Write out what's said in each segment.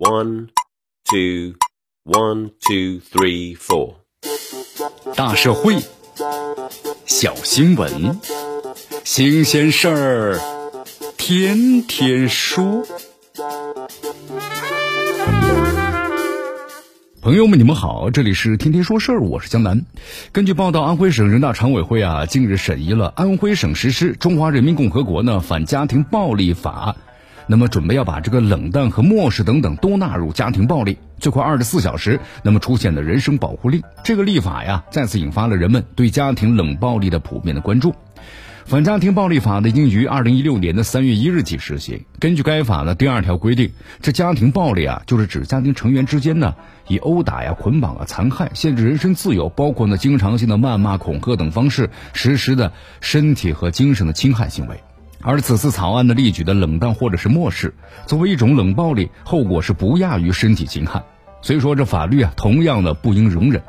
One, two, one, two, three, four。大社会，小新闻，新鲜事儿，天天说。朋友们，你们好，这里是天天说事儿，我是江南。根据报道，安徽省人大常委会啊，近日审议了安徽省实施《中华人民共和国呢反家庭暴力法》。那么准备要把这个冷淡和漠视等等都纳入家庭暴力，最快二十四小时，那么出现的人身保护令，这个立法呀，再次引发了人们对家庭冷暴力的普遍的关注。反家庭暴力法呢，已经于二零一六年的三月一日起实行。根据该法呢第二条规定，这家庭暴力啊，就是指家庭成员之间呢，以殴打呀、捆绑啊、残害、限制人身自由，包括呢经常性的谩骂、恐吓等方式实施的身体和精神的侵害行为。而此次草案的例举的冷淡或者是漠视，作为一种冷暴力，后果是不亚于身体侵害。所以说，这法律啊，同样的不应容忍。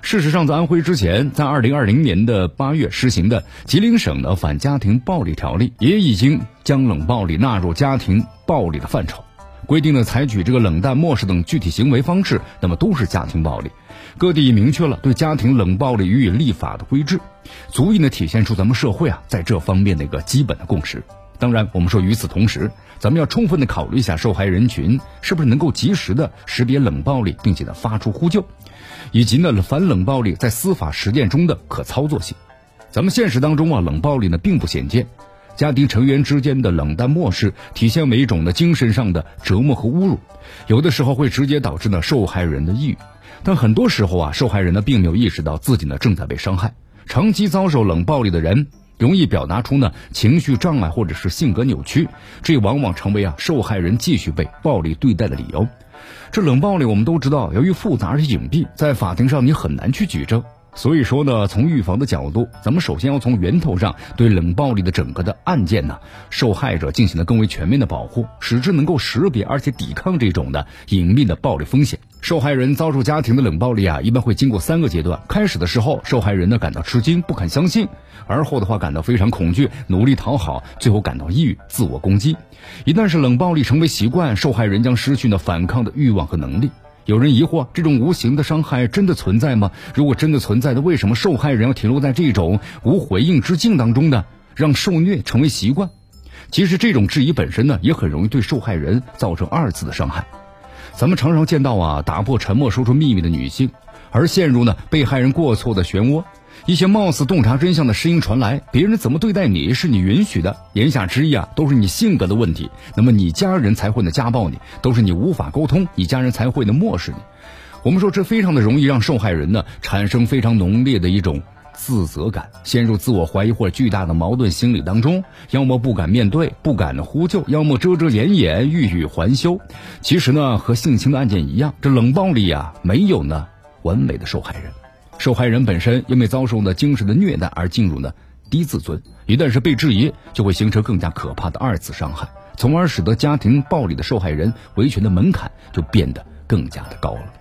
事实上，在安徽之前，在二零二零年的八月实行的吉林省的反家庭暴力条例，也已经将冷暴力纳入家庭暴力的范畴。规定呢，采取这个冷淡、漠视等具体行为方式，那么都是家庭暴力。各地已明确了对家庭冷暴力予以立法的规制，足以呢体现出咱们社会啊在这方面的一个基本的共识。当然，我们说与此同时，咱们要充分的考虑一下受害人群是不是能够及时的识别冷暴力，并且呢发出呼救，以及呢反冷暴力在司法实践中的可操作性。咱们现实当中啊，冷暴力呢并不鲜见。家庭成员之间的冷淡漠视，体现为一种的精神上的折磨和侮辱，有的时候会直接导致呢受害人的抑郁，但很多时候啊，受害人呢并没有意识到自己呢正在被伤害。长期遭受冷暴力的人，容易表达出呢情绪障碍或者是性格扭曲，这往往成为啊受害人继续被暴力对待的理由。这冷暴力我们都知道，由于复杂而隐蔽，在法庭上你很难去举证。所以说呢，从预防的角度，咱们首先要从源头上对冷暴力的整个的案件呢，受害者进行了更为全面的保护，使之能够识别而且抵抗这种的隐秘的暴力风险。受害人遭受家庭的冷暴力啊，一般会经过三个阶段。开始的时候，受害人呢感到吃惊，不肯相信；而后的话感到非常恐惧，努力讨好，最后感到抑郁，自我攻击。一旦是冷暴力成为习惯，受害人将失去呢反抗的欲望和能力。有人疑惑，这种无形的伤害真的存在吗？如果真的存在的，为什么受害人要停留在这种无回应之境当中呢？让受虐成为习惯？其实这种质疑本身呢，也很容易对受害人造成二次的伤害。咱们常常见到啊，打破沉默说出秘密的女性，而陷入呢被害人过错的漩涡。一些貌似洞察真相的声音传来，别人怎么对待你是你允许的，言下之意啊，都是你性格的问题。那么你家人才会呢家暴你，都是你无法沟通，你家人才会呢漠视你。我们说这非常的容易让受害人呢产生非常浓烈的一种自责感，陷入自我怀疑或者巨大的矛盾心理当中，要么不敢面对，不敢的呼救，要么遮遮掩掩，欲语还休。其实呢，和性侵的案件一样，这冷暴力啊，没有呢完美的受害人。受害人本身因为遭受了精神的虐待而进入了低自尊，一旦是被质疑，就会形成更加可怕的二次伤害，从而使得家庭暴力的受害人维权的门槛就变得更加的高了。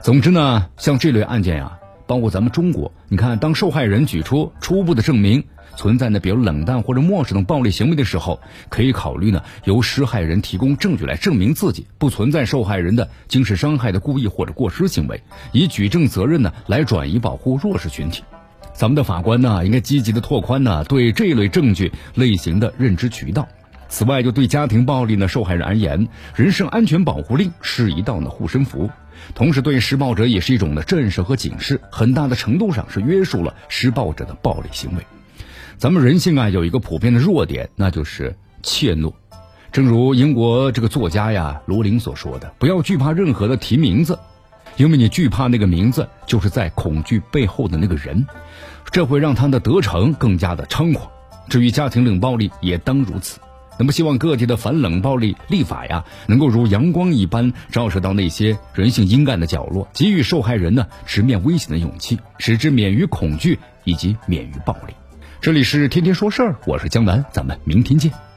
总之呢，像这类案件呀，包括咱们中国，你看，当受害人举出初步的证明。存在呢，比如冷淡或者漠视等暴力行为的时候，可以考虑呢，由施害人提供证据来证明自己不存在受害人的精神伤害的故意或者过失行为，以举证责任呢来转移保护弱势群体。咱们的法官呢，应该积极的拓宽呢对这一类证据类型的认知渠道。此外，就对家庭暴力呢受害人而言，人身安全保护令是一道呢护身符，同时对施暴者也是一种的震慑和警示，很大的程度上是约束了施暴者的暴力行为。咱们人性啊，有一个普遍的弱点，那就是怯懦。正如英国这个作家呀罗琳所说的：“不要惧怕任何的提名字，因为你惧怕那个名字，就是在恐惧背后的那个人，这会让他的得逞更加的猖狂。至于家庭冷暴力，也当如此。那么，希望各地的反冷暴力立法呀，能够如阳光一般照射到那些人性阴暗的角落，给予受害人呢直面危险的勇气，使之免于恐惧以及免于暴力。”这里是天天说事儿，我是江南，咱们明天见。